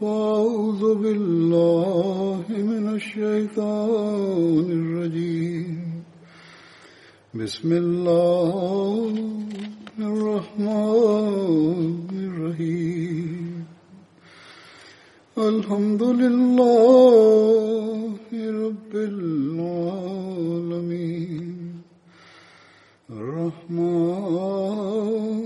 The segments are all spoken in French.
فأعوذ بالله من الشيطان الرجيم. بسم الله الرحمن الرحيم. الحمد لله رب العالمين. الرحمن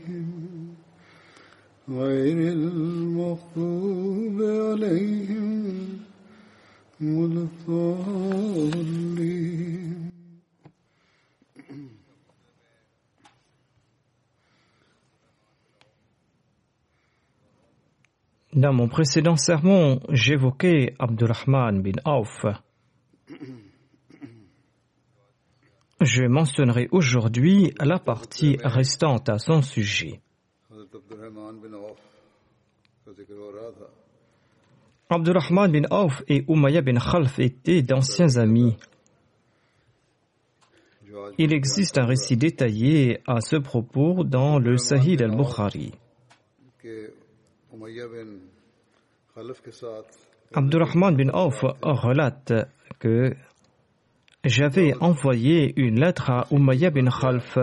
غير المغضوب عليهم ولا الضالين Dans mon précédent sermon, j'évoquais Abdurrahman bin Auf. Je mentionnerai aujourd'hui la partie restante à son sujet. Abdurrahman bin Auf et Umayya bin Khalf étaient d'anciens amis. Il existe un récit détaillé à ce propos dans le Sahih al-Bukhari. Abdurrahman bin Auf relate que j'avais envoyé une lettre à Umayya bin Khalf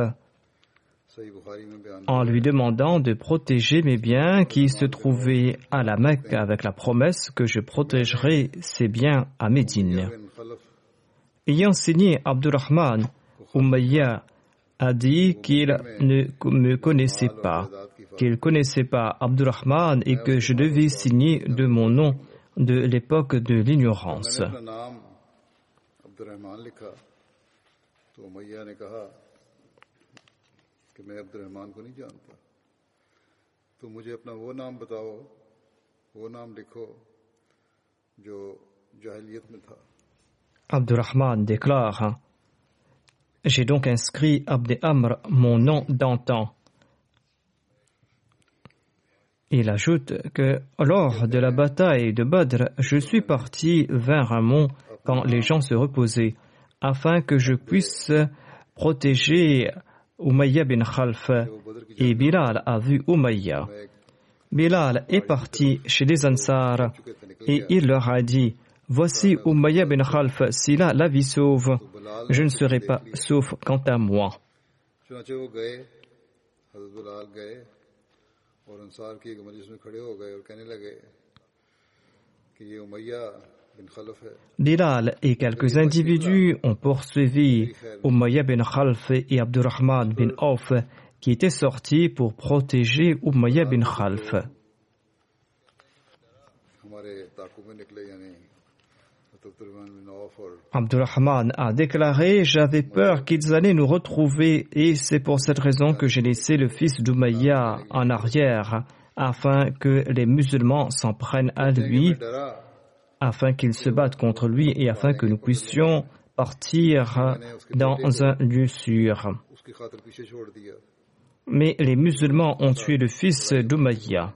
en lui demandant de protéger mes biens qui se trouvaient à la Mecque avec la promesse que je protégerai ses biens à Médine. Ayant signé Abdurrahman, Umayya a dit qu'il ne me connaissait pas, qu'il ne connaissait pas Abdurrahman et que je devais signer de mon nom de l'époque de l'ignorance. Abdurrahman déclare J'ai donc inscrit Abd Amr, mon nom d'antan. Il ajoute que lors de la bataille de Badr, je suis parti vers un mont quand les gens se reposaient, afin que je puisse protéger Umayya bin Khalf. Et Bilal a vu Umayya. Bilal est parti chez les Ansar et il leur a dit Voici Umayya bin Khalf, s'il a la vie sauve, je ne serai pas sauf quant à moi. Dilal et quelques individus ont poursuivi Umayya bin Khalf et Abdurrahman bin Auf qui étaient sortis pour protéger Umayya bin Khalf. Abdurrahman a déclaré J'avais peur qu'ils allaient nous retrouver et c'est pour cette raison que j'ai laissé le fils d'Umayya en arrière afin que les musulmans s'en prennent à lui afin qu'il se batte contre lui et afin que nous puissions partir dans un lieu sûr. Mais les musulmans ont tué le fils d'Umayya.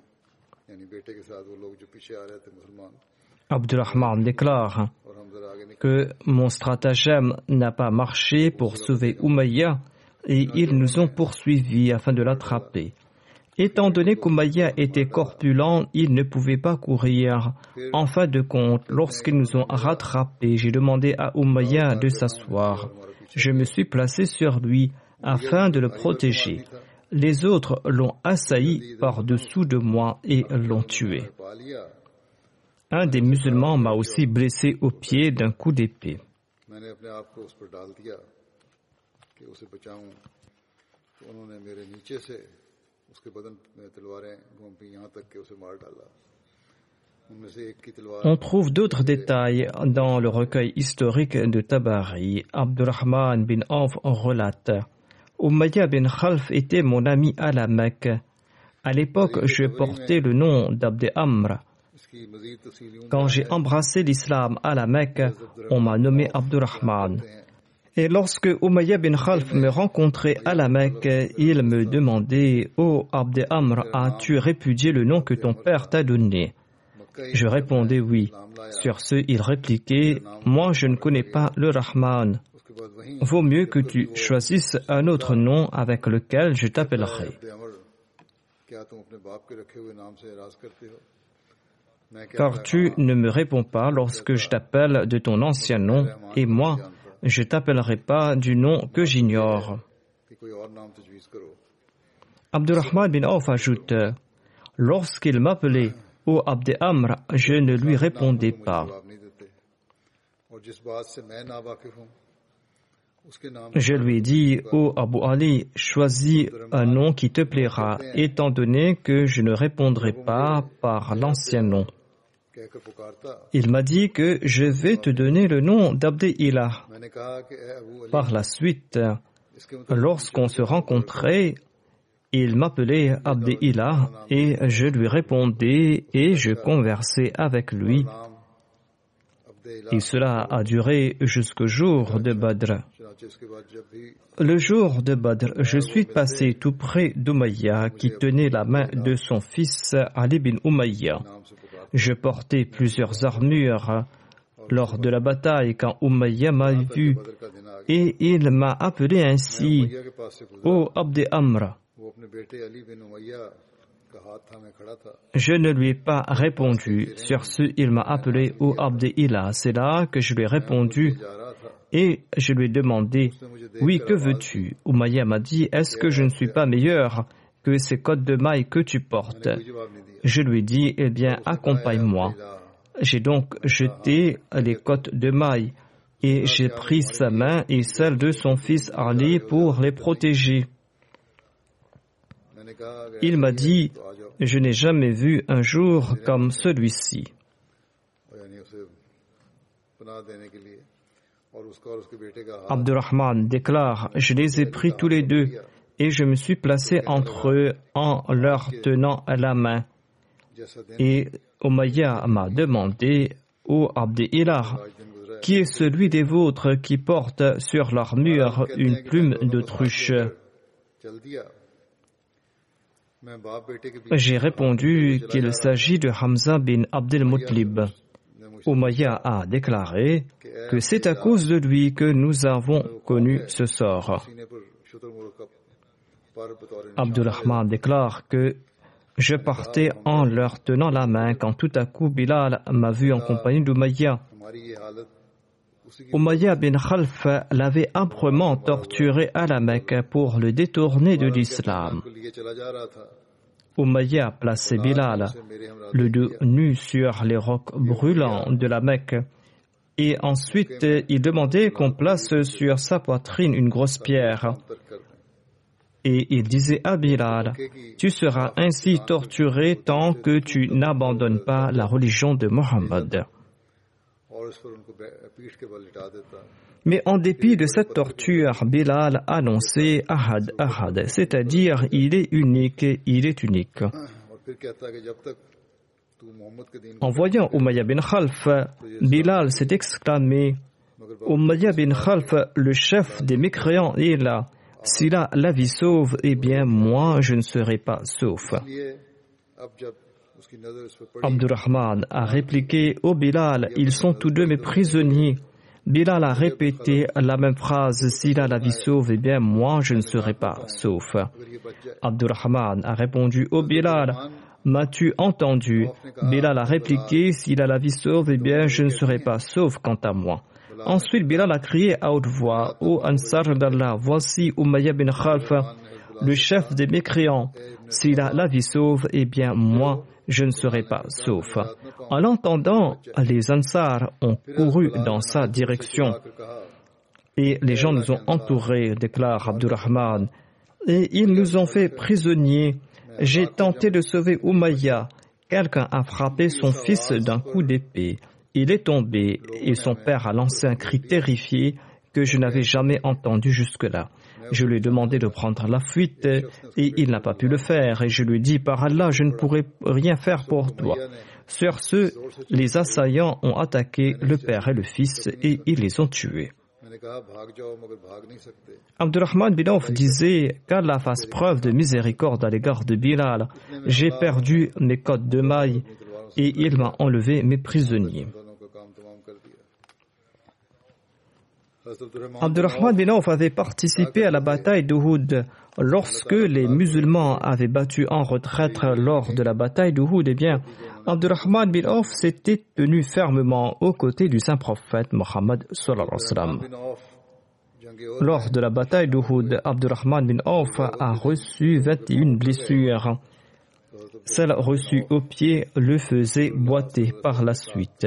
Abdurrahman déclare que mon stratagème n'a pas marché pour sauver Umayya et ils nous ont poursuivis afin de l'attraper. Étant donné qu'Oumaya était corpulent, il ne pouvait pas courir. En fin de compte, lorsqu'ils nous ont rattrapés, j'ai demandé à Oumaya de s'asseoir. Je me suis placé sur lui afin de le protéger. Les autres l'ont assailli par-dessous de moi et l'ont tué. Un des musulmans m'a aussi blessé au pied d'un coup d'épée. On trouve d'autres détails dans le recueil historique de Tabari. Abdurrahman bin Anf relate. Umayya bin Khalf était mon ami à la Mecque. À l'époque, je portais le nom d'Abd Amr. Quand j'ai embrassé l'islam à la Mecque, on m'a nommé Abdurrahman. Et lorsque Umayyad bin Khalf me rencontrait à la Mecque, il me demandait Ô oh, Amr, as-tu répudié le nom que ton père t'a donné? Je répondais oui. Sur ce, il répliquait Moi, je ne connais pas le Rahman. Vaut mieux que tu choisisses un autre nom avec lequel je t'appellerai. Car tu ne me réponds pas lorsque je t'appelle de ton ancien nom, et moi, je t'appellerai pas du nom que j'ignore. Abdurrahman bin Auf ajoute Lorsqu'il m'appelait, ô oh Amr, je ne lui répondais pas. Je lui dis, ô Abu Ali, choisis un nom qui te plaira, étant donné que je ne répondrai pas par l'ancien nom. Il m'a dit que je vais te donner le nom d'Abdé Par la suite, lorsqu'on se rencontrait, il m'appelait Abdé et je lui répondais et je conversais avec lui. Et cela a duré jusqu'au jour de Badr. Le jour de Badr, je suis passé tout près d'Umayya qui tenait la main de son fils Ali bin Umayya. Je portais plusieurs armures hein, lors de la bataille quand Umayya m'a vu et il m'a appelé ainsi Ô Abd Amr. Je ne lui ai pas répondu. Sur ce, il m'a appelé au Abd Ila. C'est là que je lui ai répondu et je lui ai demandé Oui, que veux-tu? Umayya m'a dit Est-ce que je ne suis pas meilleur? que ces cottes de mailles que tu portes. Je lui dis, eh bien, accompagne-moi. J'ai donc jeté les cottes de mailles et j'ai pris sa main et celle de son fils Ali pour les protéger. Il m'a dit, je n'ai jamais vu un jour comme celui-ci. Abdurrahman déclare, je les ai pris tous les deux et je me suis placé entre eux en leur tenant la main. Et Omaïa m'a demandé Ô Abdi Ilar, qui est celui des vôtres qui porte sur leur mur une plume de truche? J'ai répondu qu'il s'agit de Hamza bin Abdel Muttalib. Oumaya a déclaré que c'est à cause de lui que nous avons connu ce sort. Abdurrahman déclare que je partais en leur tenant la main quand tout à coup Bilal m'a vu en compagnie d'Umayya. Umayya bin Khalf l'avait âprement torturé à la Mecque pour le détourner de l'islam. Umayya placé Bilal, le dos nu sur les rocs brûlants de la Mecque, et ensuite il demandait qu'on place sur sa poitrine une grosse pierre et il disait à Bilal, tu seras ainsi torturé tant que tu n'abandonnes pas la religion de Mohammed. Mais en dépit de cette torture, Bilal annonçait Ahad Ahad, c'est-à-dire il est unique, il est unique. En voyant Umayya bin Khalf, Bilal s'est exclamé Umayya bin Khalf, le chef des mécréants, est là. Si la, la vie sauve, eh bien moi je ne serai pas sauf. Abdurrahman a répliqué au Bilal, ils sont tous deux mes prisonniers. Bilal a répété la même phrase s'il a la vie sauve, eh bien moi je ne serai pas sauf. Abdurrahman a répondu au Bilal, m'as-tu entendu? Bilal a répliqué s'il a la vie sauve, eh bien je ne serai pas sauf quant à moi. Ensuite, Bilal a crié à haute voix Ô Ansar d'Allah, voici Umayya bin Khalf, le chef des mécréants. S'il a la vie sauve, eh bien moi je ne serai pas sauf. En l'entendant, les Ansar ont couru dans sa direction et les gens nous ont entourés, déclare Abdurrahman, et ils nous ont fait prisonniers. J'ai tenté de sauver Umayya. Quelqu'un a frappé son fils d'un coup d'épée. Il est tombé et son père a lancé un cri terrifié que je n'avais jamais entendu jusque-là. Je lui ai demandé de prendre la fuite et il n'a pas pu le faire. Et je lui ai dit, par Allah, je ne pourrai rien faire pour toi. Sur ce, les assaillants ont attaqué le père et le fils et ils les ont tués. Abdurrahman bin Auf disait qu'Allah fasse preuve de miséricorde à l'égard de Bilal. J'ai perdu mes côtes de mailles et il m'a enlevé mes prisonniers. Abdurrahman bin Auf avait participé à la bataille d'Uhud. Lorsque les musulmans avaient battu en retraite lors de la bataille d'Uhud, eh bien, Abdurrahman bin Auf s'était tenu fermement aux côtés du saint prophète Mohammed Lors de la bataille d'Uhud, Abdurrahman bin Auf a reçu 21 blessures. Celle reçue au pied le faisait boiter par la suite.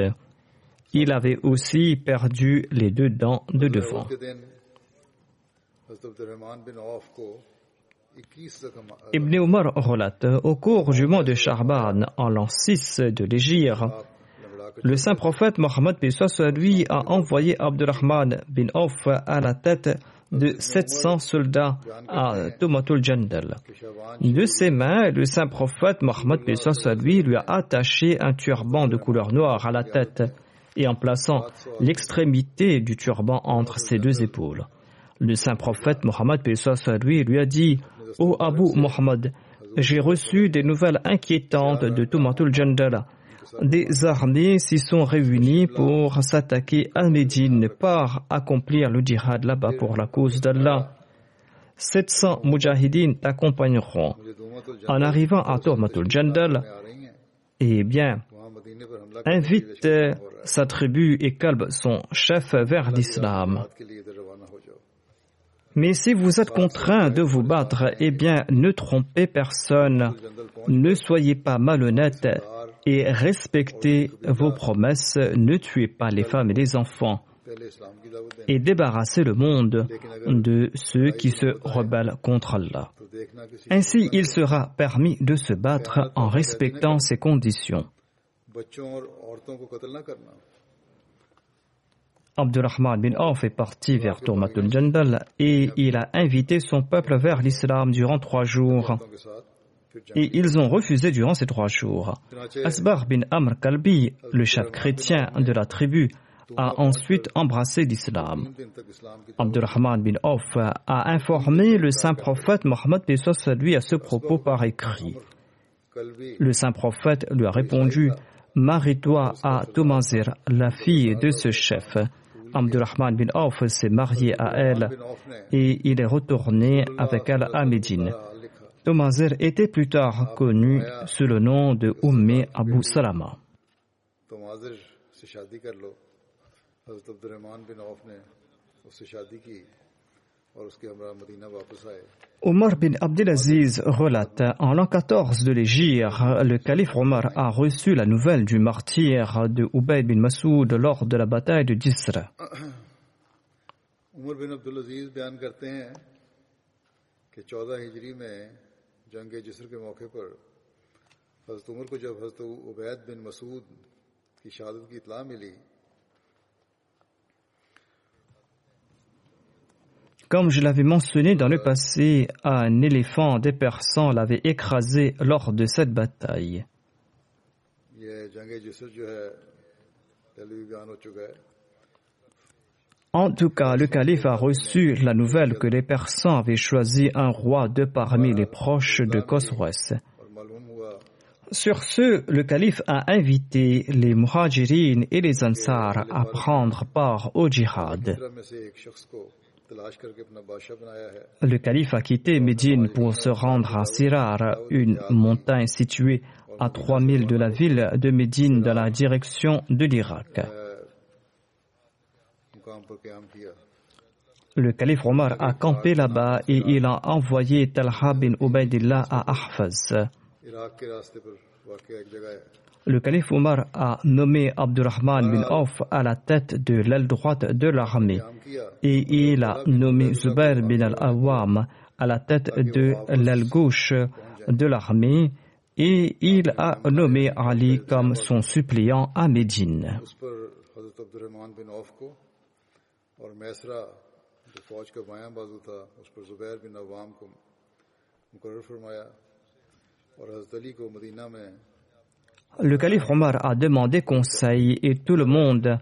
Il avait aussi perdu les deux dents de devant. Ibn Umar relate au cours du mois de Charban, en l'an 6 de l'Égypte, le saint prophète Mohammed lui a envoyé Abdurrahman bin Auf à la tête de 700 soldats à Tomatul Jandal. De ses mains, le saint prophète Mohammed lui lui a attaché un turban de couleur noire à la tête et en plaçant l'extrémité du turban entre ses deux épaules. Le saint prophète Mohammed lui lui a dit Ô Abu Mohammed, j'ai reçu des nouvelles inquiétantes de Tumatul Jandala. Des armées s'y sont réunies pour s'attaquer à Médine, par accomplir le djihad là-bas pour la cause d'Allah. 700 mujahidines t'accompagneront. En arrivant à Tumatul Jandal, eh bien, invite sa tribu et calme son chef vers l'islam. Mais si vous êtes contraint de vous battre, eh bien, ne trompez personne, ne soyez pas malhonnête et respectez vos promesses, ne tuez pas les femmes et les enfants et débarrassez le monde de ceux qui se rebellent contre Allah. Ainsi, il sera permis de se battre en respectant ces conditions. Abdurrahman bin Auf est parti vers Tourmatul Jandal et il a invité son peuple vers l'islam durant trois jours. Et ils ont refusé durant ces trois jours. Asbar bin Amr Kalbi, le chef chrétien de la tribu, a ensuite embrassé l'islam. Abdurrahman bin Auf a informé le saint prophète Mohammed lui à ce propos par écrit. Le saint prophète lui a répondu Marie-toi à Tomazir, la fille de ce chef. Abdurrahman bin Auf s'est marié à elle et il est retourné avec elle à Médine. Tomazir était plus tard connu sous le nom de Umm Abu Salama. Omar bin Abdelaziz relate en l'an 14 de l'Égypte, le calife Omar a reçu la nouvelle du martyr de Ubayd bin Masoud lors de la bataille de Disra. Omar bin Comme je l'avais mentionné dans le passé, un éléphant des Persans l'avait écrasé lors de cette bataille. En tout cas, le calife a reçu la nouvelle que les Persans avaient choisi un roi de parmi les proches de Khosroes. Sur ce, le calife a invité les muhajirines et les ansars à prendre part au djihad. Le calife a quitté Médine pour se rendre à Sirar, une montagne située à 3000 de la ville de Médine dans la direction de l'Irak. Le calife Omar a campé là-bas et il a envoyé Talha bin Ubaidillah à Ahfaz le calife Omar a nommé Abdurrahman bin ah. Auf à la tête de l'aile droite de l'armée. Et il a nommé Zubair bin al-Awam à la tête de l'aile gauche de l'armée. Et il a nommé Ali comme son suppléant à Médine. Le calife Omar a demandé conseil et tout le monde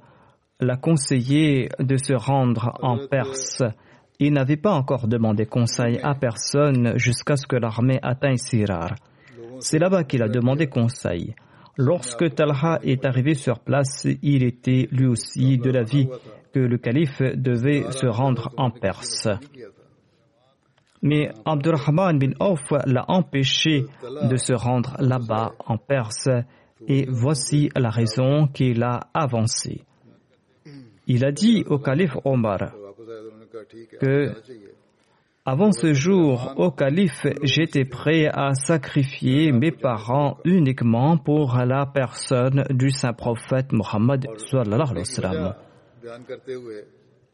l'a conseillé de se rendre en Perse. Il n'avait pas encore demandé conseil à personne jusqu'à ce que l'armée atteigne Sirar. C'est là-bas qu'il a demandé conseil. Lorsque Talha est arrivé sur place, il était lui aussi de l'avis que le calife devait se rendre en Perse. Mais Abdurrahman bin Auf l'a empêché de se rendre là-bas en Perse et voici la raison qu'il a avancée. Il a dit au calife Omar que avant ce jour, au calife, j'étais prêt à sacrifier mes parents uniquement pour la personne du saint prophète Mohammed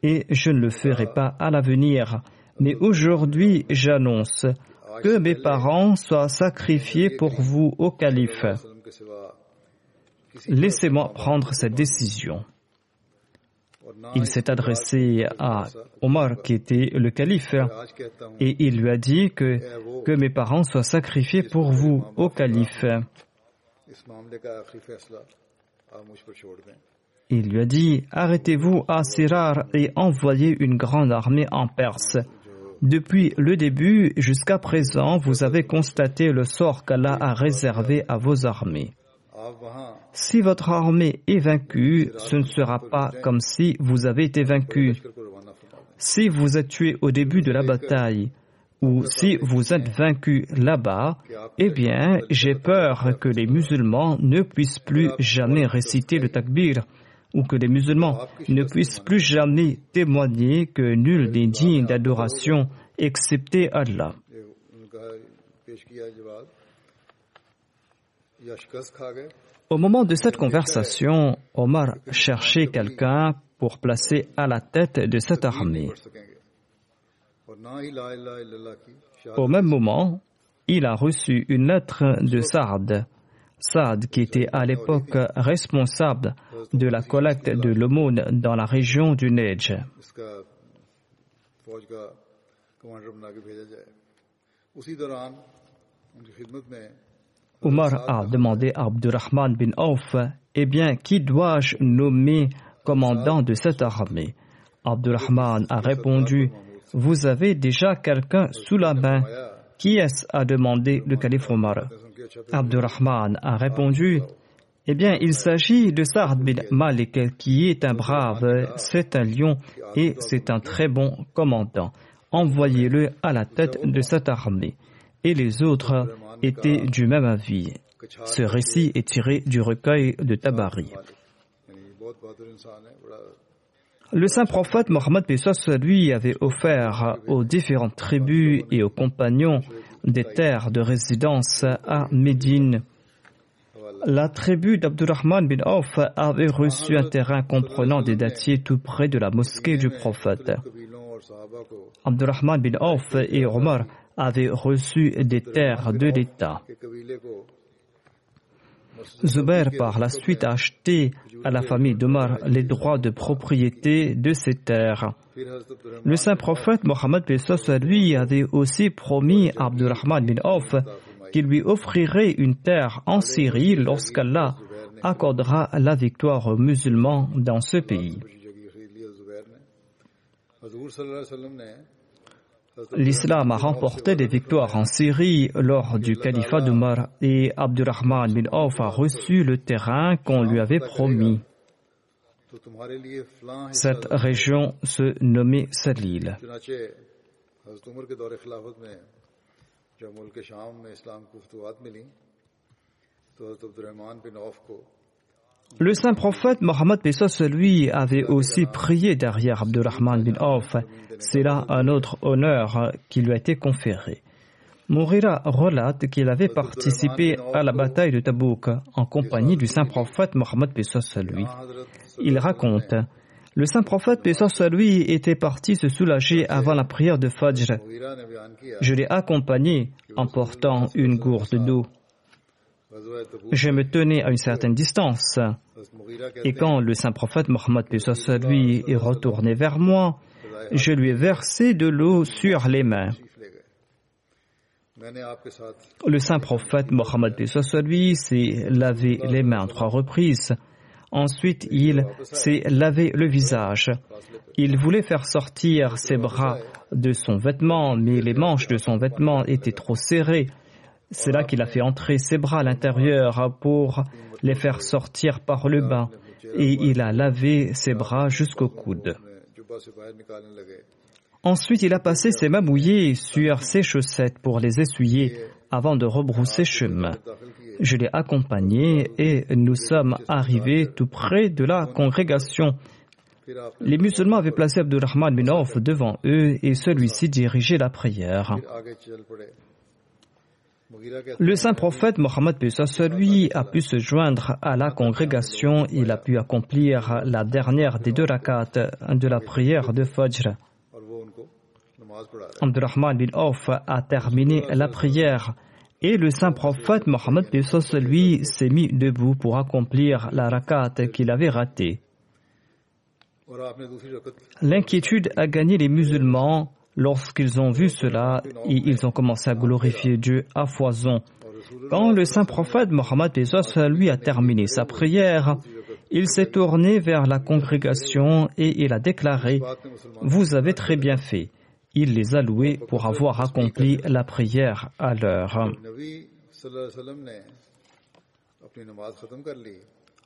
et je ne le ferai pas à l'avenir. Mais aujourd'hui, j'annonce que mes parents soient sacrifiés pour vous au calife. Laissez-moi prendre cette décision. Il s'est adressé à Omar, qui était le calife, et il lui a dit que, mes parents soient sacrifiés pour vous, au calife. Il lui a dit Arrêtez-vous à Sirar et envoyez une grande armée en Perse. Depuis le début jusqu'à présent, vous avez constaté le sort qu'Allah a réservé à vos armées. Si votre armée est vaincue, ce ne sera pas comme si vous avez été vaincu. Si vous êtes tué au début de la bataille, ou si vous êtes vaincu là-bas, eh bien, j'ai peur que les musulmans ne puissent plus jamais réciter le takbir ou que les musulmans ne puissent plus jamais témoigner que nul n'est digne d'adoration excepté Allah. Au moment de cette conversation, Omar cherchait quelqu'un pour placer à la tête de cette armée. Au même moment, il a reçu une lettre de Saad. Saad, qui était à l'époque responsable de la collecte de l'aumône dans la région du Neige. Omar a demandé à Abdurrahman bin Auf Eh bien, qui dois-je nommer commandant de cette armée? Abdurrahman a répondu Vous avez déjà quelqu'un sous la main. Qui est-ce? a demandé le calife Omar Abdurrahman a répondu eh bien, il s'agit de Sa'd bin Malik, qui est un brave, c'est un lion et c'est un très bon commandant. Envoyez-le à la tête de cette armée. Et les autres étaient du même avis. Ce récit est tiré du recueil de Tabari. Le saint prophète Mohammed Bessos, lui, avait offert aux différentes tribus et aux compagnons des terres de résidence à Médine. La tribu d'Abdurrahman bin Auf avait reçu un terrain comprenant des dattiers tout près de la mosquée du prophète. Abdurrahman bin Auf et Omar avait reçu des terres de l'État. Zubair, par la suite, a acheté à la famille d'Omar les droits de propriété de ces terres. Le saint prophète Mohammed lui avait aussi promis à Abdurrahman bin Auf qu'il lui offrirait une terre en Syrie lorsqu'Allah accordera la victoire aux musulmans dans ce pays l'islam a remporté des victoires en Syrie lors du califat d'Omar et Abdurrahman bin Auf a reçu le terrain qu'on lui avait promis. Cette région se nommait Salil. Le saint prophète Mohammed Pesos lui avait aussi prié derrière Abdurrahman bin Auf. C'est là un autre honneur qui lui a été conféré. Mourira relate qu'il avait participé à la bataille de Tabouk en compagnie du saint prophète Mohammed Pesos lui. Il raconte Le saint prophète Pesos lui était parti se soulager avant la prière de Fajr. Je l'ai accompagné en portant une gourde d'eau. Je me tenais à une certaine distance. Et quand le saint prophète Mohammed lui est retourné vers moi, je lui ai versé de l'eau sur les mains. Le saint prophète Mohammed lui s'est lavé les mains trois reprises. Ensuite, il s'est lavé le visage. Il voulait faire sortir ses bras de son vêtement, mais les manches de son vêtement étaient trop serrées. C'est là qu'il a fait entrer ses bras à l'intérieur pour les faire sortir par le bas, et il a lavé ses bras jusqu'au coude. Ensuite, il a passé ses mains mouillées sur ses chaussettes pour les essuyer avant de rebrousser chemin. Je l'ai accompagné et nous sommes arrivés tout près de la congrégation. Les musulmans avaient placé Abdurrahman bin Auf devant eux et celui-ci dirigeait la prière. Le saint prophète Mohammed lui a pu se joindre à la congrégation. Il a pu accomplir la dernière des deux rakats de la prière de Fajr. Abdurrahman bin Auf a terminé la prière et le saint prophète Mohammed lui s'est mis debout pour accomplir la rakat qu'il avait ratée. L'inquiétude a gagné les musulmans lorsqu'ils ont vu cela ils ont commencé à glorifier Dieu à foison. Quand le saint prophète Mohammed lui a terminé sa prière, il s'est tourné vers la congrégation et il a déclaré Vous avez très bien fait il les a loués pour avoir accompli la prière à l'heure.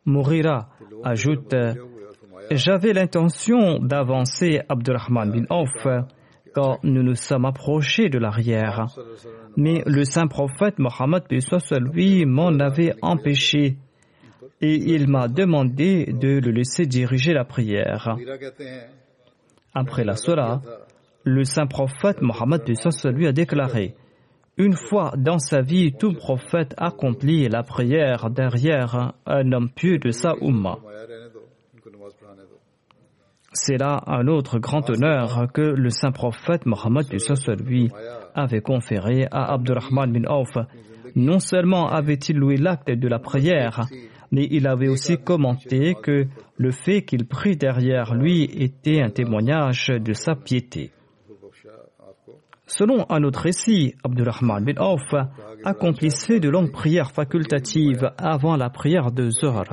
Mourira ajoute J'avais l'intention d'avancer Abdurrahman bin Auf quand nous nous sommes approchés de l'arrière. Mais le saint prophète Mohammed lui m'en avait empêché et il m'a demandé de le laisser diriger la prière. Après la Salah, le saint prophète Mohammed lui a déclaré Une fois dans sa vie, tout prophète accomplit la prière derrière un homme pieux de sa Ummah. C'est là un autre grand honneur que le saint prophète Mohammed lui avait conféré à Abdurrahman bin Auf. Non seulement avait-il loué l'acte de la prière, mais il avait aussi commenté que le fait qu'il prie derrière lui était un témoignage de sa piété. Selon un autre récit, Abdurrahman bin Auf accomplissait de longues prières facultatives avant la prière de Zohar.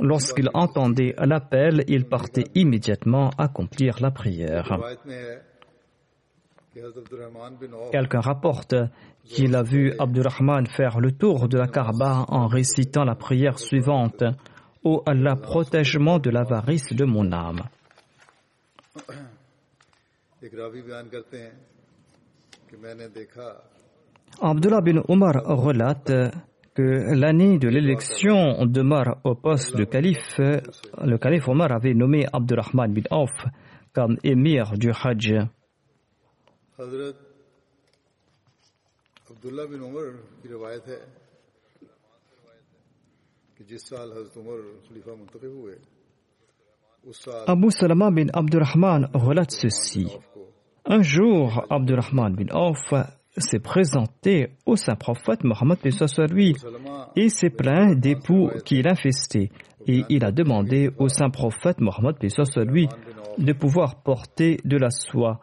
Lorsqu'il entendait l'appel, il partait immédiatement accomplir la prière. Quelqu'un rapporte qu'il a vu Abdurrahman faire le tour de la Kaaba en récitant la prière suivante Ô Allah, protège-moi de l'avarice de mon âme. Abdullah bin Omar relate que l'année de l'élection d'Omar au poste de calife, le calife Omar avait nommé Abdurrahman bin Auf comme émir du Hajj. Abu Salama bin Abdurrahman relate ceci. Un jour, Abdurrahman bin Auf s'est présenté au saint prophète Mohammed lui et s'est plaint des poux qu'il infestait. Et il a demandé au saint prophète Mohammed lui de pouvoir porter de la soie.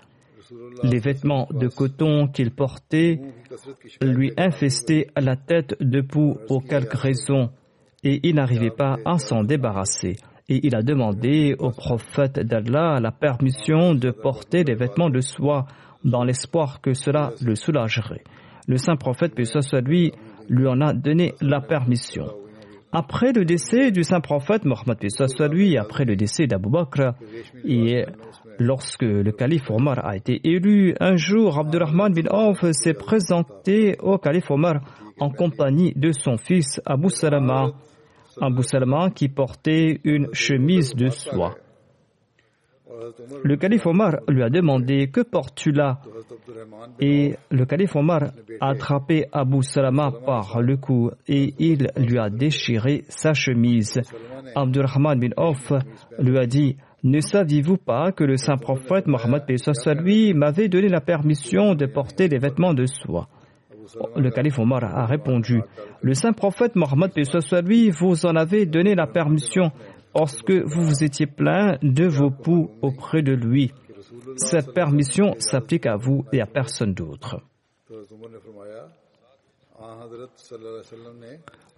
Les vêtements de coton qu'il portait lui infestaient la tête de poux pour quelque raison et il n'arrivait pas à s'en débarrasser et il a demandé au prophète d'Allah la permission de porter des vêtements de soie dans l'espoir que cela le soulagerait. Le saint prophète, puis soit lui, lui en a donné la permission. Après le décès du saint prophète Mohammed, soit lui, après le décès d'Abu Bakr, et lorsque le calife Omar a été élu, un jour, Abdurrahman bin Auf s'est présenté au calife Omar en compagnie de son fils Abu Salama Abu Salama qui portait une chemise de soie. Le calife Omar lui a demandé Que portes-tu là? Et le calife Omar a attrapé Abu Salama par le cou et il lui a déchiré sa chemise. Abdurrahman bin Auf lui a dit ne saviez-vous pas que le saint prophète Mohammed lui m'avait donné la permission de porter des vêtements de soie? Le calife Omar a répondu Le saint prophète Mohammed lui vous en avez donné la permission lorsque vous vous étiez plaint de vos poux auprès de lui. Cette permission s'applique à vous et à personne d'autre.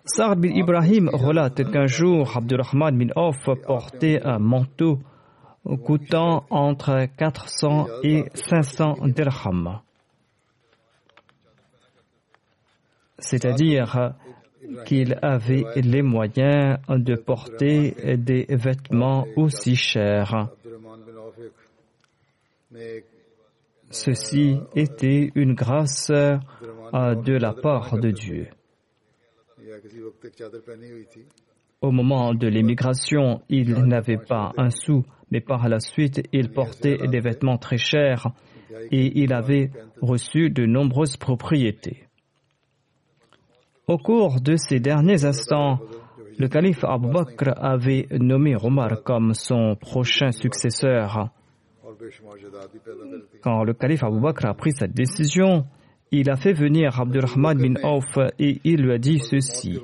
Sa'ad bin Ibrahim relate qu'un jour, Abdurrahman bin Auf portait un manteau coûtant entre 400 et 500 dirhams. C'est-à-dire qu'il avait les moyens de porter des vêtements aussi chers. Ceci était une grâce de la part de Dieu. Au moment de l'émigration, il n'avait pas un sou, mais par la suite, il portait des vêtements très chers et il avait reçu de nombreuses propriétés. Au cours de ces derniers instants, le calife Abu Bakr avait nommé Omar comme son prochain successeur. Quand le calife Abu Bakr a pris cette décision, il a fait venir Abdurrahman bin Auf et il lui a dit ceci.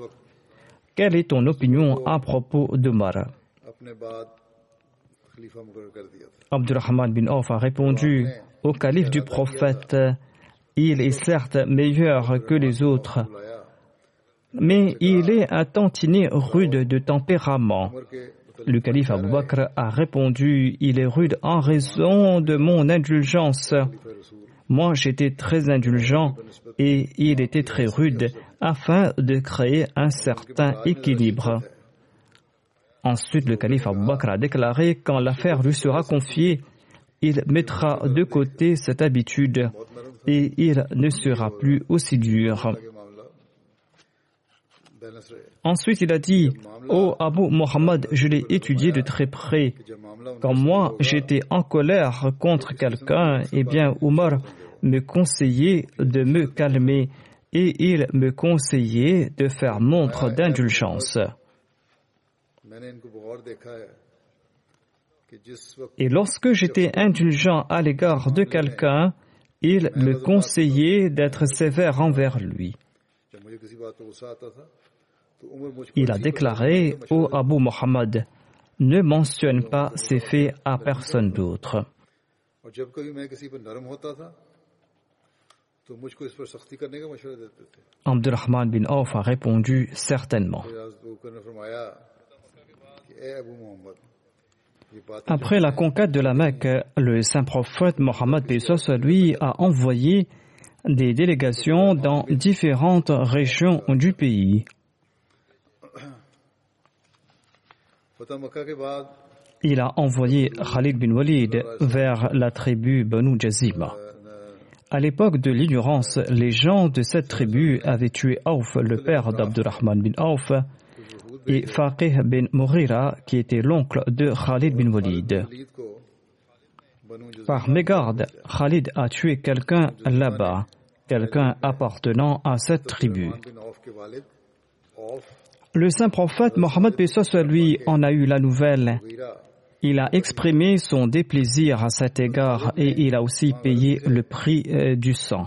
Quelle est ton opinion à propos d'Omar Abdurrahman bin Auf a répondu au calife du prophète Il est certes meilleur que les autres, mais il est un tantinet rude de tempérament. Le calife Abu Bakr a répondu Il est rude en raison de mon indulgence. Moi, j'étais très indulgent et il était très rude afin de créer un certain équilibre. Ensuite, le calife Abu Bakr a déclaré quand l'affaire lui sera confiée, il mettra de côté cette habitude et il ne sera plus aussi dur. Ensuite, il a dit Ô oh Abu Muhammad, je l'ai étudié de très près. Quand moi j'étais en colère contre quelqu'un, eh bien, Omar me conseillait de me calmer et il me conseillait de faire montre d'indulgence. Et lorsque j'étais indulgent à l'égard de quelqu'un, il me conseillait d'être sévère envers lui. Il a déclaré au Abu Muhammad, ne mentionne pas ces faits à personne d'autre. Abdurrahman bin Auf a répondu certainement. Après la conquête de la Mecque, le saint prophète Mohammed lui a envoyé des délégations dans différentes régions du pays. Il a envoyé Khalid bin Walid vers la tribu Banu Jazima. À l'époque de l'ignorance, les gens de cette tribu avaient tué Auf, le père d'Abdurrahman bin Auf, et Faqih bin Mughira, qui était l'oncle de Khalid bin Walid. Par mégarde, Khalid a tué quelqu'un là-bas, quelqu'un appartenant à cette tribu. Le saint prophète Mohammed lui en a eu la nouvelle il a exprimé son déplaisir à cet égard et il a aussi payé le prix euh, du sang.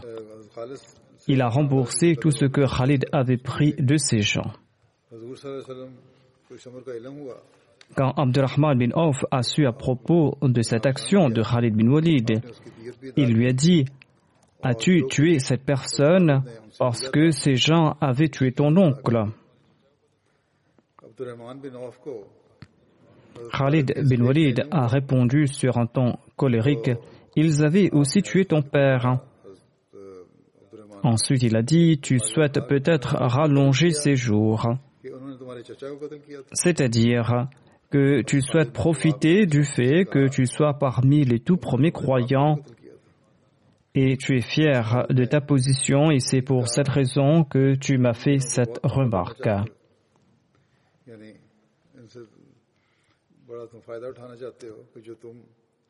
Il a remboursé tout ce que Khalid avait pris de ses gens. Quand Abdurrahman bin Auf a su à propos de cette action de Khalid bin Walid, il lui a dit As-tu tué cette personne parce que ces gens avaient tué ton oncle? Khalid bin Walid a répondu sur un ton colérique Ils avaient aussi tué ton père. Ensuite, il a dit Tu souhaites peut-être rallonger ses jours. C'est-à-dire que tu souhaites profiter du fait que tu sois parmi les tout premiers croyants et tu es fier de ta position et c'est pour cette raison que tu m'as fait cette remarque.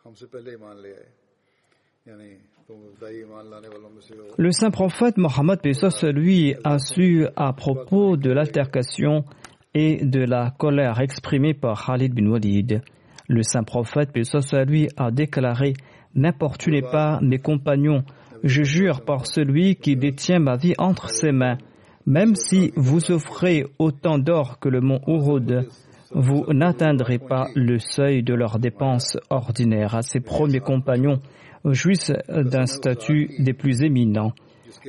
हमसे पहले ईमान ले आए यानी तुम इब्तदाई ईमान लाने वालों में से हो Le saint prophète Mohammed Pesos, lui, a su à propos de l'altercation et de la colère exprimée par Khalid bin Walid. Le saint prophète Pesos, lui, a déclaré N'importunez pas mes compagnons, je jure par celui qui détient ma vie entre ses mains. Même si vous offrez autant d'or que le mont Uhud, vous n'atteindrez pas le seuil de leurs dépenses ordinaires. Ses premiers compagnons jouissent d'un statut des plus éminents.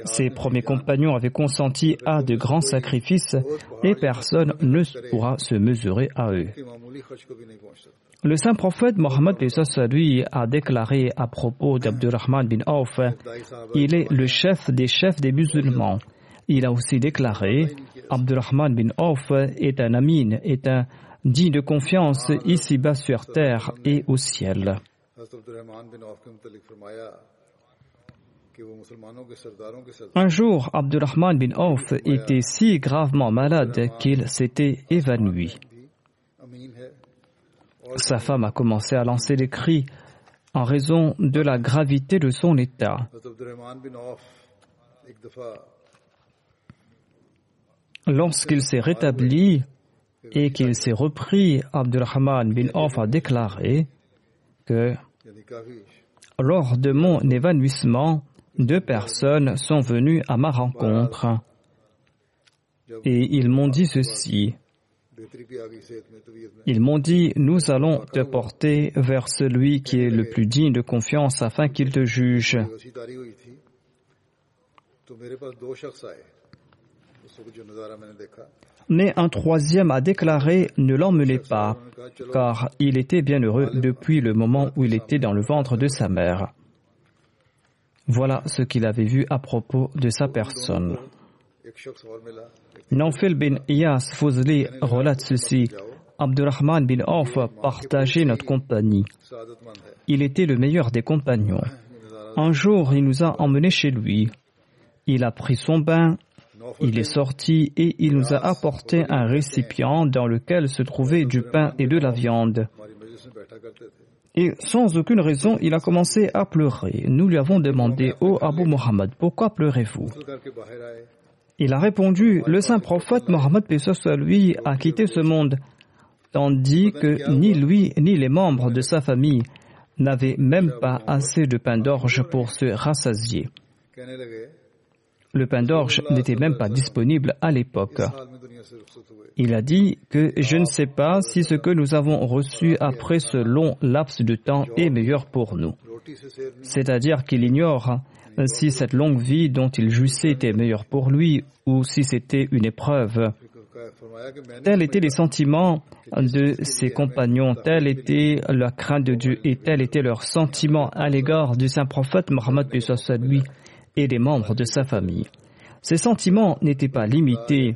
Ses premiers compagnons avaient consenti à de grands sacrifices et personne ne pourra se mesurer à eux. Le saint prophète Mohammed lui a déclaré à propos d'Abdurrahman bin Auf, il est le chef des chefs des musulmans. Il a aussi déclaré, Abdurrahman bin Auf est un amin, est un dit de confiance ici-bas sur terre et au ciel. Un jour, Abdurrahman bin Auf était si gravement malade qu'il s'était évanoui. Sa femme a commencé à lancer des cris en raison de la gravité de son état. Lorsqu'il s'est rétabli, et qu'il s'est repris, Abdurrahman bin Auf a déclaré que lors de mon évanouissement, deux personnes sont venues à ma rencontre et ils m'ont dit ceci. Ils m'ont dit, nous allons te porter vers celui qui est le plus digne de confiance afin qu'il te juge mais un troisième a déclaré Ne l'emmenez pas, car il était bien heureux depuis le moment où il était dans le ventre de sa mère. Voilà ce qu'il avait vu à propos de sa personne. Naufel bin Iyas Fouzli relate ceci. Abdurrahman bin Auf partageait notre compagnie. Il était le meilleur des compagnons. Un jour, il nous a emmenés chez lui. Il a pris son bain, il est sorti et il nous a apporté un récipient dans lequel se trouvait du pain et de la viande. Et sans aucune raison, il a commencé à pleurer. Nous lui avons demandé, ô Abu Mohammed, pourquoi pleurez-vous? Il a répondu, le saint prophète Mohammed, lui, a quitté ce monde, tandis que ni lui ni les membres de sa famille n'avaient même pas assez de pain d'orge pour se rassasier. Le pain d'orge n'était même pas disponible à l'époque. Il a dit que je ne sais pas si ce que nous avons reçu après ce long laps de temps est meilleur pour nous. C'est-à-dire qu'il ignore si cette longue vie dont il jouissait était meilleure pour lui ou si c'était une épreuve. Tels étaient les sentiments de ses compagnons, telle était la crainte de Dieu et tel était leur sentiment à l'égard du saint prophète Mohammed lui et des membres de sa famille. Ces sentiments n'étaient pas limités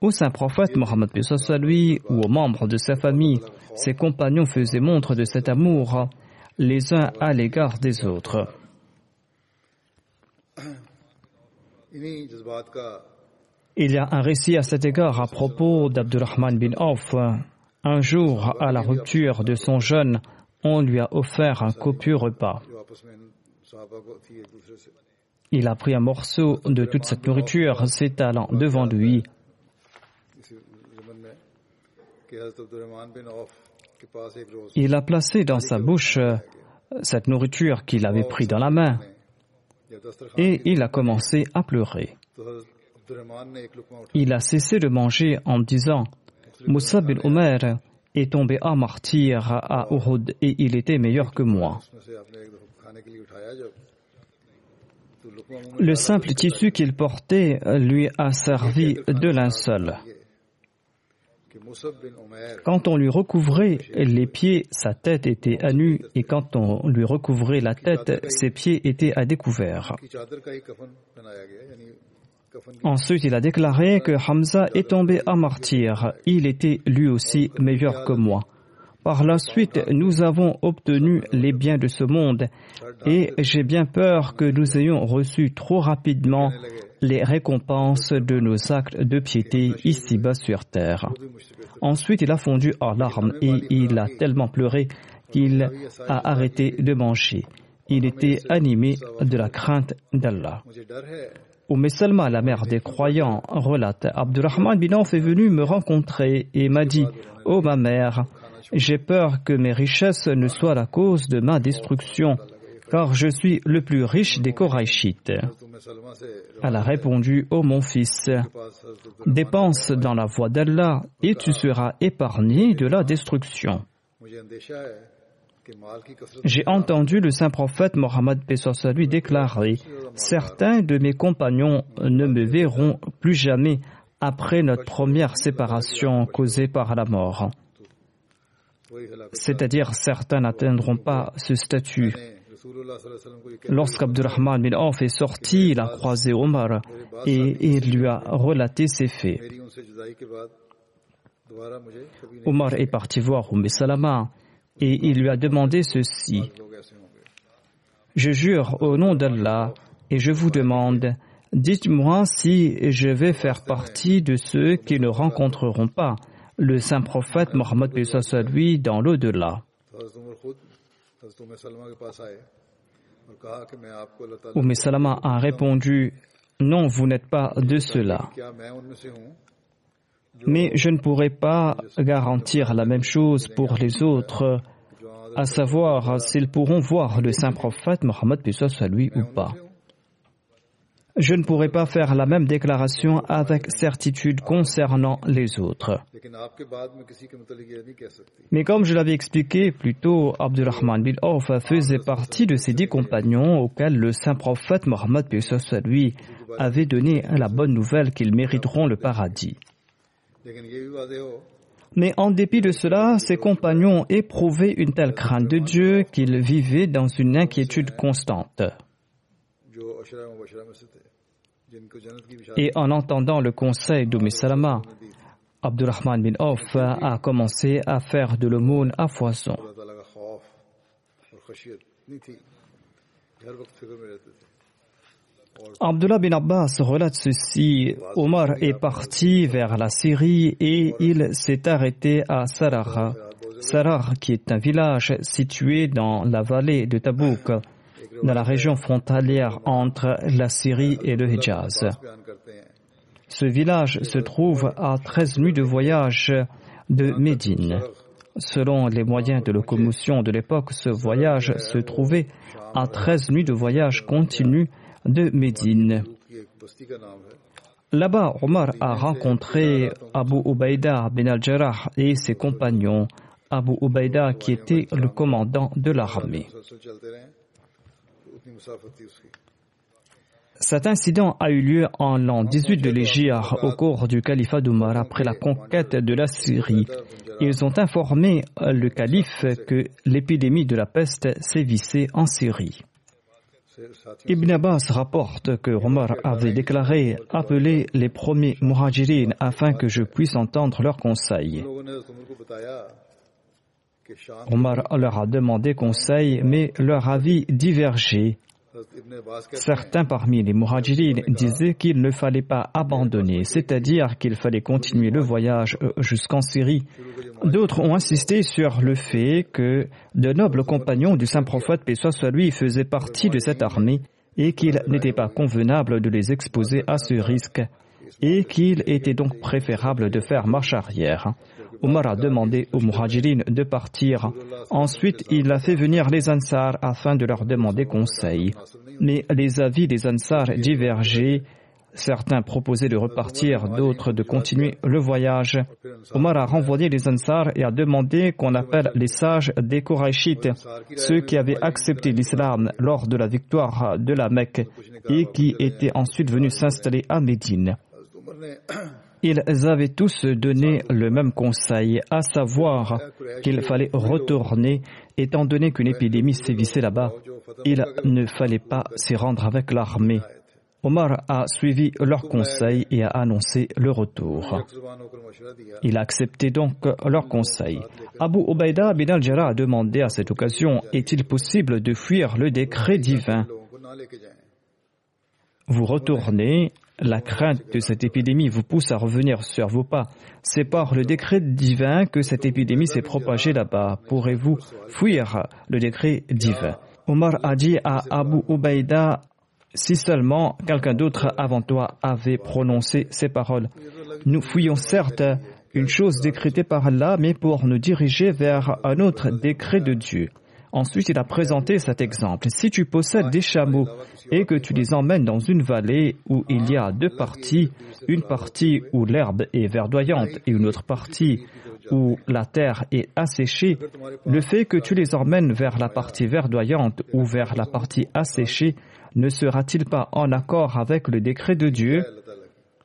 au saint prophète Mohammed lui ou aux membres de sa famille. Ses compagnons faisaient montre de cet amour les uns à l'égard des autres. Il y a un récit à cet égard à propos d'Abdurrahman bin Auf. Un jour, à la rupture de son jeûne, on lui a offert un copieux repas. Il a pris un morceau de toute cette nourriture s'étalant devant lui. Il a placé dans sa bouche euh, cette nourriture qu'il avait prise dans la main et il a commencé à pleurer. Il a cessé de manger en disant Moussa bin Omer est tombé en martyr à Uhud et il était meilleur que moi. Le simple tissu qu'il portait lui a servi de linceul. Quand on lui recouvrait les pieds, sa tête était à nu, et quand on lui recouvrait la tête, ses pieds étaient à découvert. Ensuite, il a déclaré que Hamza est tombé à martyr. Il était lui aussi meilleur que moi. Par la suite, nous avons obtenu les biens de ce monde et j'ai bien peur que nous ayons reçu trop rapidement les récompenses de nos actes de piété ici-bas sur terre. Ensuite, il a fondu en larmes et il a tellement pleuré qu'il a arrêté de manger. Il était animé de la crainte d'Allah. Oumé Salma, la mère des croyants, relate Abdurrahman bin est venu me rencontrer et m'a dit oh, ma mère, j'ai peur que mes richesses ne soient la cause de ma destruction, car je suis le plus riche des Koraïchites. Elle a répondu Ô mon fils, dépense dans la voie d'Allah et tu seras épargné de la destruction. J'ai entendu le saint prophète Mohammed lui déclarer Certains de mes compagnons ne me verront plus jamais après notre première séparation causée par la mort. C'est-à-dire, certains n'atteindront pas ce statut. Lorsqu'Abdurrahman bin Auf est sorti, il a croisé Omar et il lui a relaté ses faits. Omar est parti voir Umm Salama et il lui a demandé ceci. Je jure au nom d'Allah et je vous demande, dites-moi si je vais faire partie de ceux qui ne rencontreront pas le saint prophète Mohammed lui dans l'au-delà. Umm Salama a répondu Non, vous n'êtes pas de cela. Mais je ne pourrai pas garantir la même chose pour les autres, à savoir s'ils pourront voir le saint prophète Mohammed lui ou pas. Je ne pourrai pas faire la même déclaration avec certitude concernant les autres. Mais comme je l'avais expliqué plus tôt, Abdurrahman bin Auf faisait partie de ces dix compagnons auxquels le saint prophète Mohammed lui avait donné la bonne nouvelle qu'ils mériteront le paradis. Mais en dépit de cela, ses compagnons éprouvaient une telle crainte de Dieu qu'ils vivaient dans une inquiétude constante. Et en entendant le conseil d'Oumi Salama, Abdurrahman bin Auf a commencé à faire de l'aumône à foison. Abdullah bin Abbas relate ceci. Omar est parti vers la Syrie et il s'est arrêté à Sarar. Sarar, qui est un village situé dans la vallée de Tabouk dans la région frontalière entre la Syrie et le Hijaz. Ce village se trouve à 13 nuits de voyage de Médine. Selon les moyens de locomotion de l'époque, ce voyage se trouvait à 13 nuits de voyage continu de Médine. Là-bas, Omar a rencontré Abu Ubaida bin al-Jarrah et ses compagnons, Abu Ubaida qui était le commandant de l'armée. Cet incident a eu lieu en l'an 18 de l'Égypte au cours du califat d'Omar après la conquête de la Syrie. Ils ont informé le calife que l'épidémie de la peste sévissait en Syrie. Ibn Abbas rapporte que Omar avait déclaré appeler les premiers muhajirines afin que je puisse entendre leurs conseils. Omar leur a demandé conseil, mais leur avis divergeait. Certains parmi les muhajirines disaient qu'il ne fallait pas abandonner, c'est-à-dire qu'il fallait continuer le voyage euh, jusqu'en Syrie. D'autres ont insisté sur le fait que de nobles compagnons du saint prophète, paix soit faisaient partie de cette armée et qu'il n'était pas convenable de les exposer à ce risque et qu'il était donc préférable de faire marche arrière. Omar a demandé aux Muhajirin de partir. Ensuite, il a fait venir les Ansar afin de leur demander conseil. Mais les avis des Ansar divergeaient. Certains proposaient de repartir, d'autres de continuer le voyage. Omar a renvoyé les Ansar et a demandé qu'on appelle les sages des Korachites, ceux qui avaient accepté l'islam lors de la victoire de la Mecque et qui étaient ensuite venus s'installer à Médine. Ils avaient tous donné le même conseil, à savoir qu'il fallait retourner, étant donné qu'une épidémie sévissait là-bas. Il ne fallait pas s'y rendre avec l'armée. Omar a suivi leur conseil et a annoncé le retour. Il a accepté donc leur conseil. Abu Ubaida bin al-Jarrah a demandé à cette occasion Est-il possible de fuir le décret divin? Vous retournez la crainte de cette épidémie vous pousse à revenir sur vos pas. C'est par le décret divin que cette épidémie s'est propagée là-bas. Pourrez-vous fuir le décret divin? Omar a dit à Abu Ubaïda si seulement quelqu'un d'autre avant toi avait prononcé ces paroles. Nous fuyons certes une chose décrétée par Allah, mais pour nous diriger vers un autre décret de Dieu. Ensuite, il a présenté cet exemple. Si tu possèdes des chameaux et que tu les emmènes dans une vallée où il y a deux parties, une partie où l'herbe est verdoyante et une autre partie où la terre est asséchée, le fait que tu les emmènes vers la partie verdoyante ou vers la partie asséchée ne sera-t-il pas en accord avec le décret de Dieu?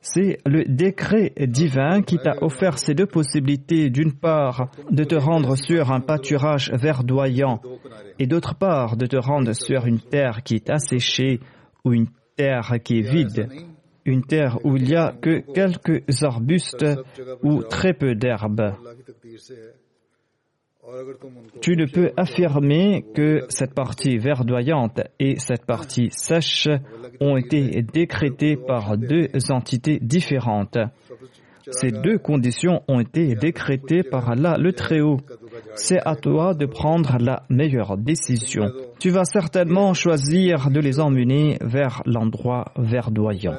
C'est le décret divin qui t'a offert ces deux possibilités, d'une part de te rendre sur un pâturage verdoyant et d'autre part de te rendre sur une terre qui est asséchée ou une terre qui est vide, une terre où il n'y a que quelques arbustes ou très peu d'herbes. Tu ne peux affirmer que cette partie verdoyante et cette partie sèche ont été décrétées par deux entités différentes. Ces deux conditions ont été décrétées par Allah le Très-Haut. C'est à toi de prendre la meilleure décision. Tu vas certainement choisir de les emmener vers l'endroit verdoyant.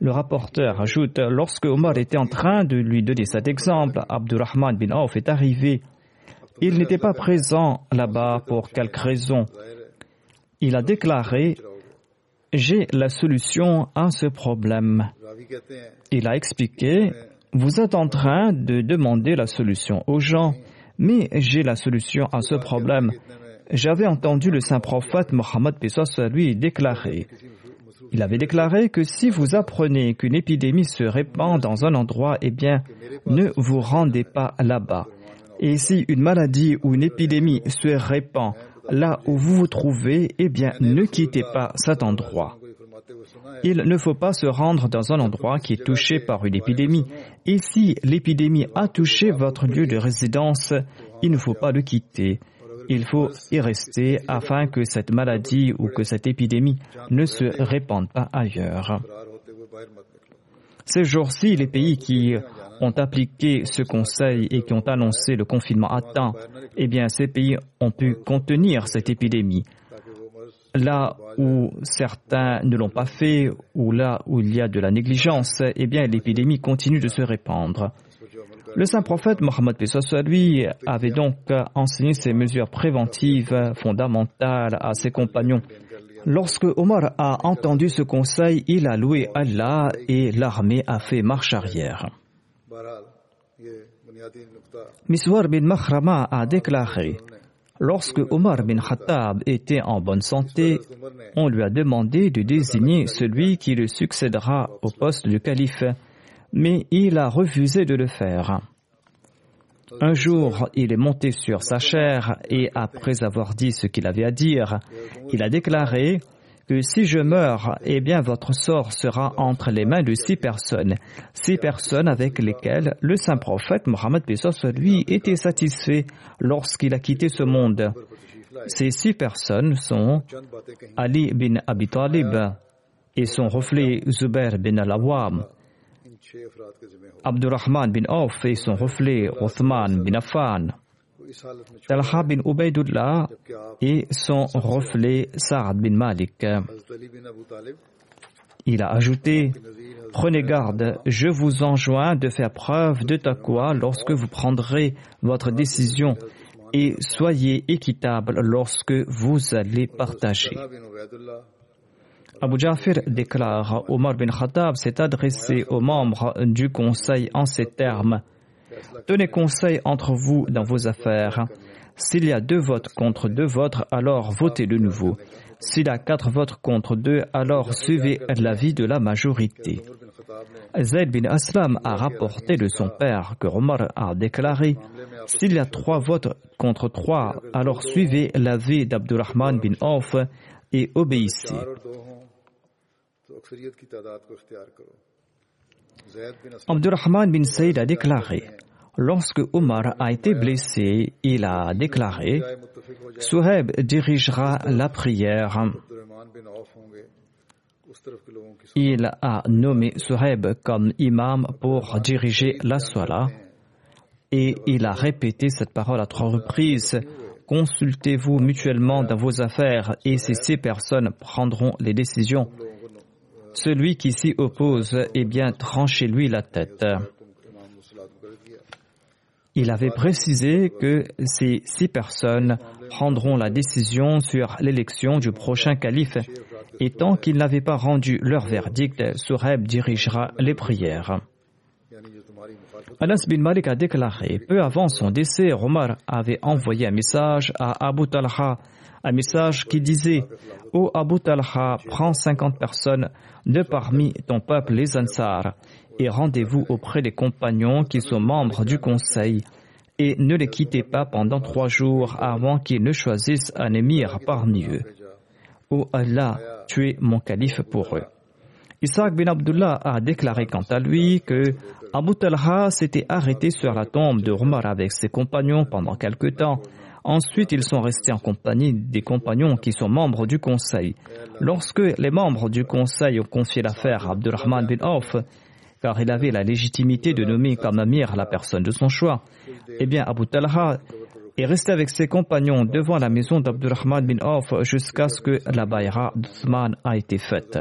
Le rapporteur ajoute, lorsque Omar était en train de lui donner cet exemple, Abdurrahman bin Auf est arrivé il n'était pas présent là-bas pour quelque raison. Il a déclaré J'ai la solution à ce problème. Il a expliqué Vous êtes en train de demander la solution aux gens, mais j'ai la solution à ce problème. J'avais entendu le saint prophète Mohammed lui déclarer il avait déclaré que si vous apprenez qu'une épidémie se répand dans un endroit, eh bien, ne vous rendez pas là-bas. Et si une maladie ou une épidémie se répand là où vous vous trouvez, eh bien, ne quittez pas cet endroit. Il ne faut pas se rendre dans un endroit qui est touché par une épidémie. Et si l'épidémie a touché votre lieu de résidence, il ne faut pas le quitter. Il faut y rester afin que cette maladie ou que cette épidémie ne se répande pas ailleurs. Ces jours-ci, les pays qui ont appliqué ce conseil et qui ont annoncé le confinement à temps, eh bien, ces pays ont pu contenir cette épidémie. Là où certains ne l'ont pas fait, ou là où il y a de la négligence, eh bien, l'épidémie continue de se répandre. Le saint prophète Mohammed lui avait donc enseigné ces mesures préventives fondamentales à ses compagnons. Lorsque Omar a entendu ce conseil, il a loué Allah et l'armée a fait marche arrière. Miswar bin Mahrama a déclaré Lorsque Omar bin Khattab était en bonne santé, on lui a demandé de désigner celui qui le succédera au poste de calife, mais il a refusé de le faire. Un jour, il est monté sur sa chair et après avoir dit ce qu'il avait à dire, il a déclaré si je meurs, eh bien votre sort sera entre les mains de six personnes, six personnes avec lesquelles le saint prophète Mohammed lui était satisfait lorsqu'il a quitté ce monde. Ces six personnes sont Ali bin Abi Talib et son reflet Zubair bin al-Awwam, Abdurrahman bin Auf et son reflet Othman bin Affan, Talha bin Ubaidullah et son reflet Saad bin Malik. Il a ajouté Prenez garde, je vous enjoins de faire preuve de taqwa lorsque vous prendrez votre décision et soyez équitable lorsque vous allez partager. Abu Jafir déclare Omar bin Khattab s'est adressé aux membres du conseil en ces termes Tenez conseil entre vous dans vos affaires. S'il y a deux votes contre deux votes, alors votez de nouveau. S'il y a quatre votes contre deux, alors suivez l'avis de la majorité. Zayd bin Aslam a rapporté de son père que Omar a déclaré S'il y a trois votes contre trois, alors suivez l'avis d'Abdurrahman bin Auf et obéissez. Abdurrahman bin Saïd a déclaré Lorsque Omar a été blessé, il a déclaré Souhaib dirigera la prière. il a nommé Suhaib comme imam pour diriger la Salah et il a répété cette parole à trois reprises. Consultez-vous mutuellement dans vos affaires et ces six personnes prendront les décisions. Celui qui s'y oppose, eh bien, tranchez-lui la tête. Il avait précisé que ces six personnes prendront la décision sur l'élection du prochain calife et tant qu'ils n'avaient pas rendu leur verdict, Sureb dirigera les prières. Anas bin Malik a déclaré Peu avant son décès, Omar avait envoyé un message à Abu Talha, un message qui disait Ô Abu Talha, prends 50 personnes de parmi ton peuple, les Ansar, et rendez-vous auprès des compagnons qui sont membres du conseil, et ne les quittez pas pendant trois jours avant qu'ils ne choisissent un émir parmi eux. Ô Allah, tu es mon calife pour eux. Isaac bin Abdullah a déclaré quant à lui que Abu Talha s'était arrêté sur la tombe de Omar avec ses compagnons pendant quelque temps. Ensuite, ils sont restés en compagnie des compagnons qui sont membres du conseil. Lorsque les membres du conseil ont confié l'affaire à Abdurrahman bin Auf, car il avait la légitimité de nommer comme amir la personne de son choix, eh bien Abu Talha est resté avec ses compagnons devant la maison d'Abdurrahman bin Auf jusqu'à ce que la bayra d'Uthman a été faite.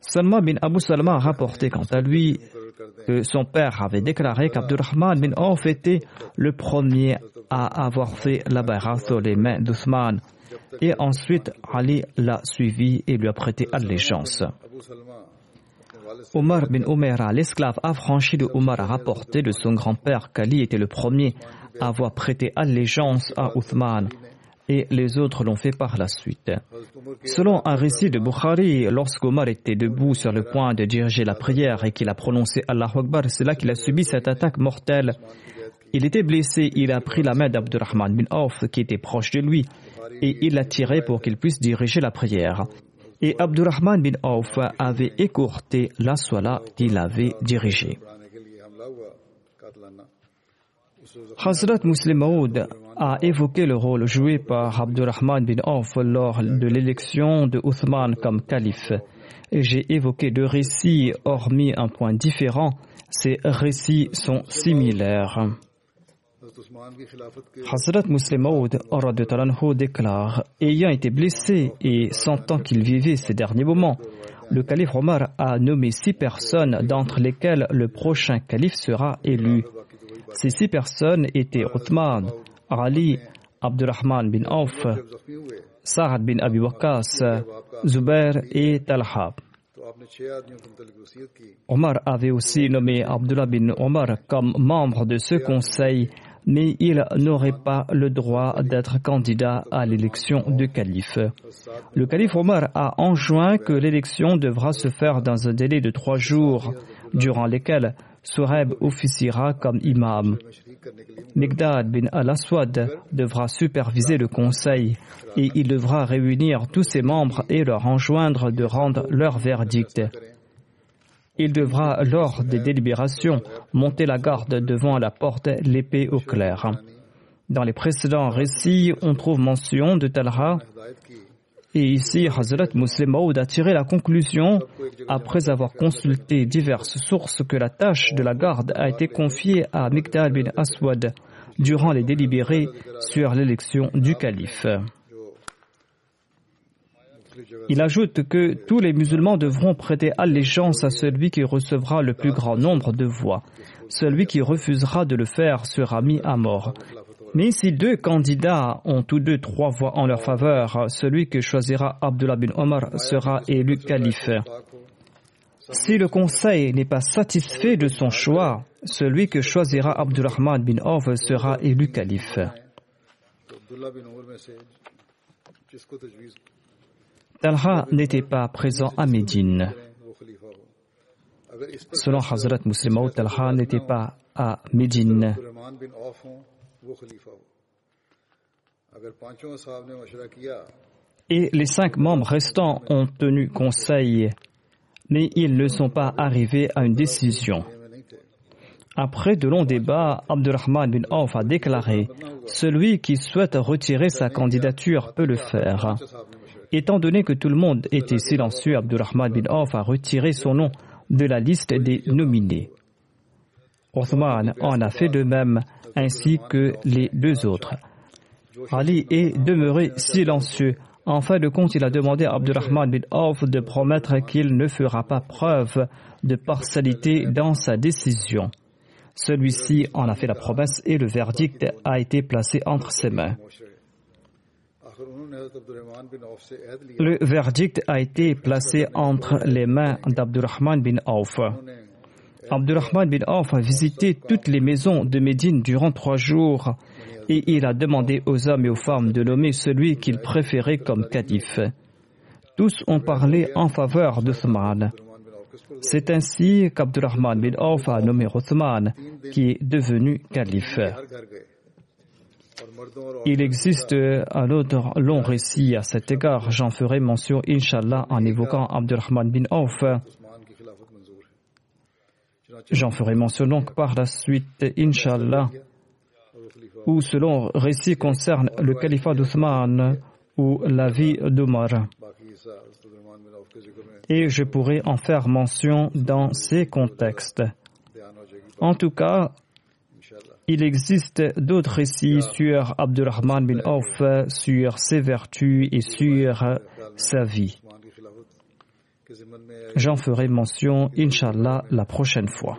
Salman bin Abu Salma a rapporté quant à lui son père avait déclaré qu'Abdurrahman bin Auf était le premier à avoir fait la bayra sur les mains d'Uthman. Et ensuite, Ali l'a suivi et lui a prêté allégeance. Omar bin Omer, l'esclave affranchi de Omar, a rapporté de son grand-père qu'Ali était le premier à avoir prêté allégeance à Uthman et les autres l'ont fait par la suite. Selon un récit de Bukhari, lorsqu'Omar était debout sur le point de diriger la prière et qu'il a prononcé Allah Akbar, c'est là qu'il a subi cette attaque mortelle. Il était blessé, il a pris la main d'Abdurrahman bin Auf qui était proche de lui et il l'a tiré pour qu'il puisse diriger la prière. Et Abdurrahman bin Auf avait écourté la soie qu'il avait dirigée. Hazrat Muslim Maud a évoqué le rôle joué par Abdurrahman bin Auf lors de l'élection de Uthman comme calife. J'ai évoqué deux récits, hormis un point différent. Ces récits sont similaires. Hazrat Muslim Maud déclare Ayant été blessé et sentant qu'il vivait ces derniers moments, le calife Omar a nommé six personnes d'entre lesquelles le prochain calife sera élu. Ces six personnes étaient Uthman, Ali, Abdurrahman bin Auf, Sa'ad bin Abi Waqas, Zubair et Talha. Omar avait aussi nommé Abdullah bin Omar comme membre de ce conseil, mais il n'aurait pas le droit d'être candidat à l'élection de calife. Le calife Omar a enjoint que l'élection devra se faire dans un délai de trois jours, durant lesquels Suhaib officiera comme imam. Migdad bin al-Aswad devra superviser le conseil et il devra réunir tous ses membres et leur enjoindre de rendre leur verdict. Il devra, lors des délibérations, monter la garde devant la porte, l'épée au clair. Dans les précédents récits, on trouve mention de Talha et ici, Hazrat Muslim Maud a tiré la conclusion, après avoir consulté diverses sources, que la tâche de la garde a été confiée à Miqdad bin Aswad durant les délibérés sur l'élection du calife. Il ajoute que tous les musulmans devront prêter allégeance à celui qui recevra le plus grand nombre de voix. Celui qui refusera de le faire sera mis à mort. Mais si deux candidats ont tous deux trois voix en leur faveur, celui que choisira Abdullah bin Omar sera élu calife. Si le conseil n'est pas satisfait de son choix, celui que choisira Abdurrahman bin Auf sera élu calife. Talha n'était pas présent à Médine. Selon Hazrat Muslim Talha n'était pas à Médine. Et les cinq membres restants ont tenu conseil, mais ils ne sont pas arrivés à une décision. Après de longs débats, Abdurrahman bin Auf a déclaré Celui qui souhaite retirer sa candidature peut le faire. Étant donné que tout le monde était silencieux, Abdurrahman bin Auf a retiré son nom de la liste des nominés. Othman en a fait de même, ainsi que les deux autres. Ali est demeuré silencieux. En fin de compte, il a demandé à Abdurrahman bin Auf de promettre qu'il ne fera pas preuve de partialité dans sa décision. Celui-ci en a fait la promesse et le verdict a été placé entre ses mains. Le verdict a été placé entre les mains d'Abdurrahman bin Auf. Abdurrahman bin Auf a visité toutes les maisons de Médine durant trois jours et il a demandé aux hommes et aux femmes de nommer celui qu'il préférait comme calife. Tous ont parlé en faveur d'Othman. C'est ainsi qu'Abdurrahman bin Auf a nommé Othman, qui est devenu calife. Il existe un autre long récit à cet égard. J'en ferai mention, Inshallah, en évoquant Abdurrahman bin Auf. J'en ferai mention donc par la suite, Inshallah, où ce long récit concerne le califat d'Othman ou la vie d'Omar. Et je pourrai en faire mention dans ces contextes. En tout cas, il existe d'autres récits sur Abdurrahman bin Auf, sur ses vertus et sur sa vie. J'en ferai mention, Inshallah, la prochaine fois.